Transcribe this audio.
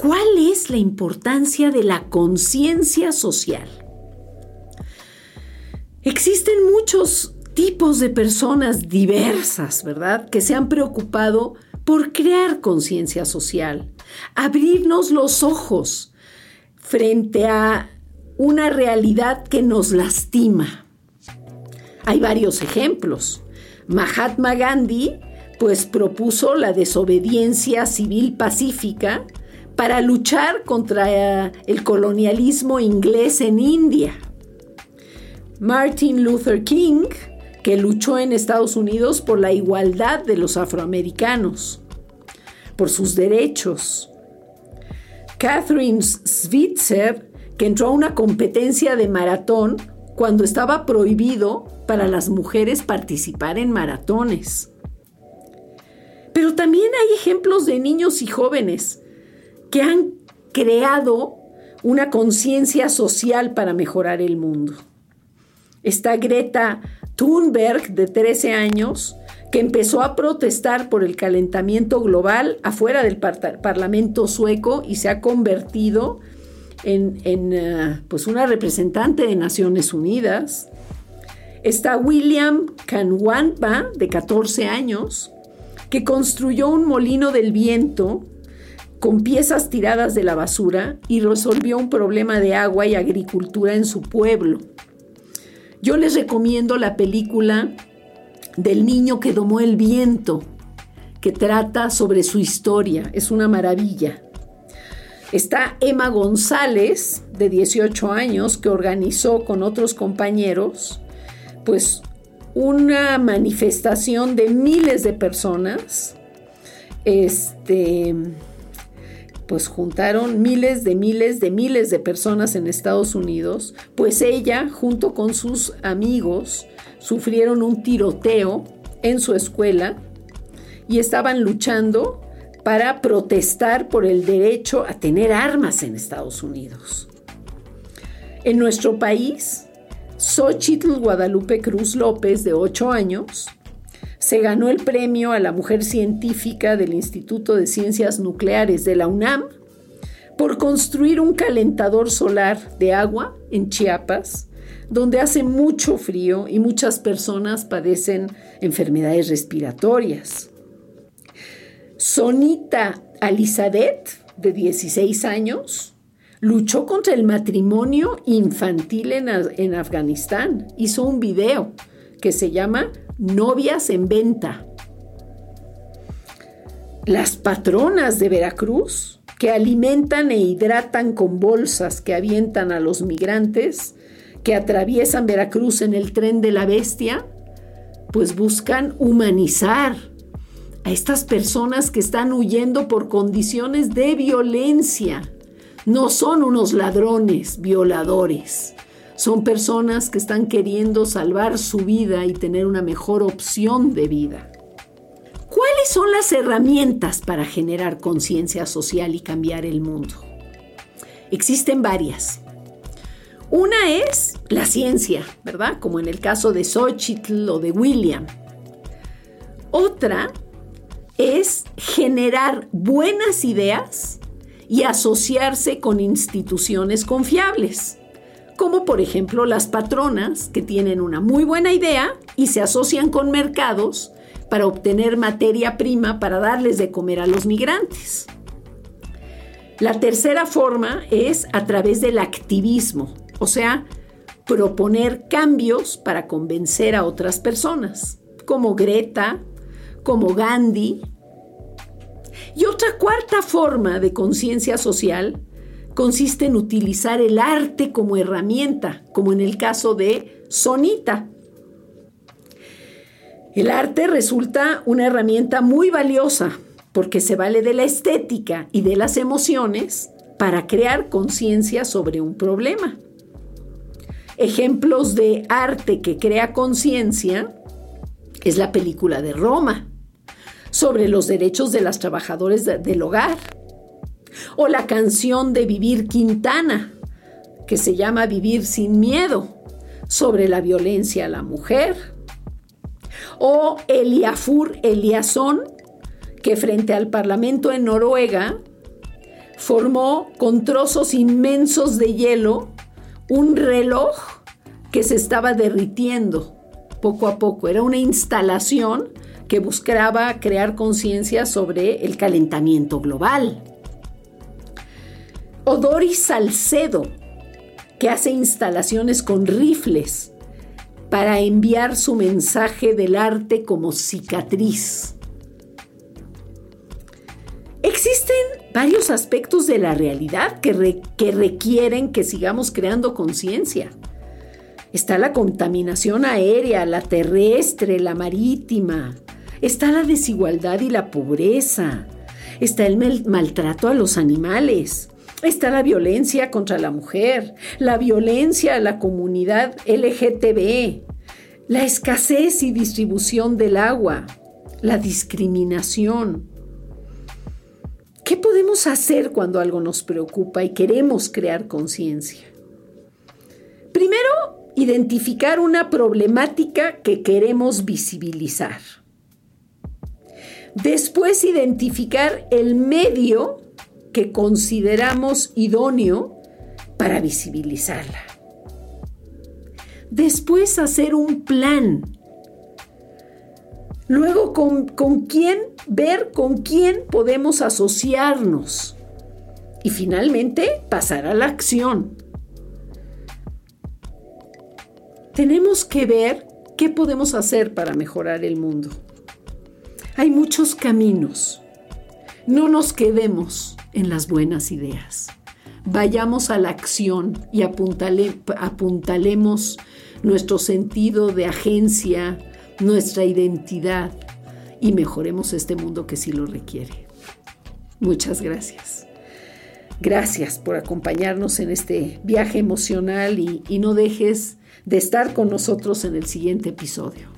cuál es la importancia de la conciencia social. Existen muchos tipos de personas diversas, ¿verdad?, que se han preocupado por crear conciencia social, abrirnos los ojos frente a una realidad que nos lastima. Hay varios ejemplos. Mahatma Gandhi pues propuso la desobediencia civil pacífica para luchar contra eh, el colonialismo inglés en India. Martin Luther King, que luchó en Estados Unidos por la igualdad de los afroamericanos, por sus derechos. Catherine Switzer, que entró a una competencia de maratón cuando estaba prohibido para las mujeres participar en maratones. Pero también hay ejemplos de niños y jóvenes que han creado una conciencia social para mejorar el mundo. Está Greta Thunberg, de 13 años, que empezó a protestar por el calentamiento global afuera del Parlamento sueco y se ha convertido en, eh, pues una representante de Naciones Unidas. Está William Kanwanba, de 14 años, que construyó un molino del viento con piezas tiradas de la basura y resolvió un problema de agua y agricultura en su pueblo. Yo les recomiendo la película del niño que domó el viento, que trata sobre su historia. Es una maravilla. Está Emma González, de 18 años, que organizó con otros compañeros, pues una manifestación de miles de personas. Este, pues juntaron miles de miles de miles de personas en Estados Unidos, pues ella, junto con sus amigos, sufrieron un tiroteo en su escuela y estaban luchando para protestar por el derecho a tener armas en Estados Unidos. En nuestro país, Xochitl Guadalupe Cruz López, de 8 años, se ganó el premio a la mujer científica del Instituto de Ciencias Nucleares de la UNAM por construir un calentador solar de agua en Chiapas, donde hace mucho frío y muchas personas padecen enfermedades respiratorias. Sonita Alizadet, de 16 años, luchó contra el matrimonio infantil en, Afganistán. Hizo un video que se llama Novias en Venta. Las patronas de Veracruz, que alimentan e hidratan con bolsas que avientan a los migrantes que atraviesan Veracruz en el tren de la bestia, pues buscan humanizar a estas personas que están huyendo por condiciones de violencia no son unos ladrones, violadores. Son personas que están queriendo salvar su vida y tener una mejor opción de vida. ¿Cuáles son las herramientas para generar conciencia social y cambiar el mundo? Existen varias. Una es la ciencia, ¿verdad? Como en el caso de Xochitl o de William. Otra es generar buenas ideas y asociarse con instituciones confiables, como por ejemplo las patronas que tienen una muy buena idea y se asocian con mercados para obtener materia prima para darles de comer a los migrantes. La tercera forma es a través del activismo, o sea, proponer cambios para convencer a otras personas, como Greta, como Gandhi y otra cuarta forma de conciencia social consiste en utilizar el arte como herramienta, como en el caso de Sonita. El arte resulta una herramienta muy valiosa porque se vale de la estética y de las emociones para crear conciencia sobre un problema. Ejemplos de arte que crea conciencia es la película de Roma sobre los derechos de las trabajadoras del hogar o la canción de Vivir Quintana que se llama Vivir sin miedo sobre la violencia a la mujer o Eliafur Eliasson que frente al Parlamento en Noruega formó con trozos inmensos de hielo un reloj que se estaba derritiendo poco a poco. Era una instalación que buscaba crear conciencia sobre el calentamiento global. O Doris Salcedo, que hace instalaciones con rifles para enviar su mensaje del arte como cicatriz. Existen varios aspectos de la realidad que, que requieren que sigamos creando conciencia. Está la contaminación aérea, la terrestre, la marítima. Está la desigualdad y la pobreza. Está el maltrato a los animales. Está la violencia contra la mujer, la violencia a la comunidad LGTB, la escasez y distribución del agua, la discriminación, ¿Qué podemos hacer cuando algo nos preocupa y queremos crear conciencia? Primero, identificar una problemática que queremos visibilizar. Después, identificar el medio consideramos idóneo para visibilizarla. Después, hacer un plan Luego, ¿con, quién? Ver con quién podemos asociarnos. Y finalmente, pasar a la acción. Tenemos que ver qué podemos hacer para mejorar el mundo. Hay muchos caminos. No nos quedemos en las buenas ideas. Vayamos a la acción y apuntalemos nuestro sentido de agencia, nuestra identidad y mejoremos este mundo que sí lo requiere. Muchas gracias. Gracias por acompañarnos en este viaje emocional y, y no dejes de estar con nosotros en el siguiente episodio.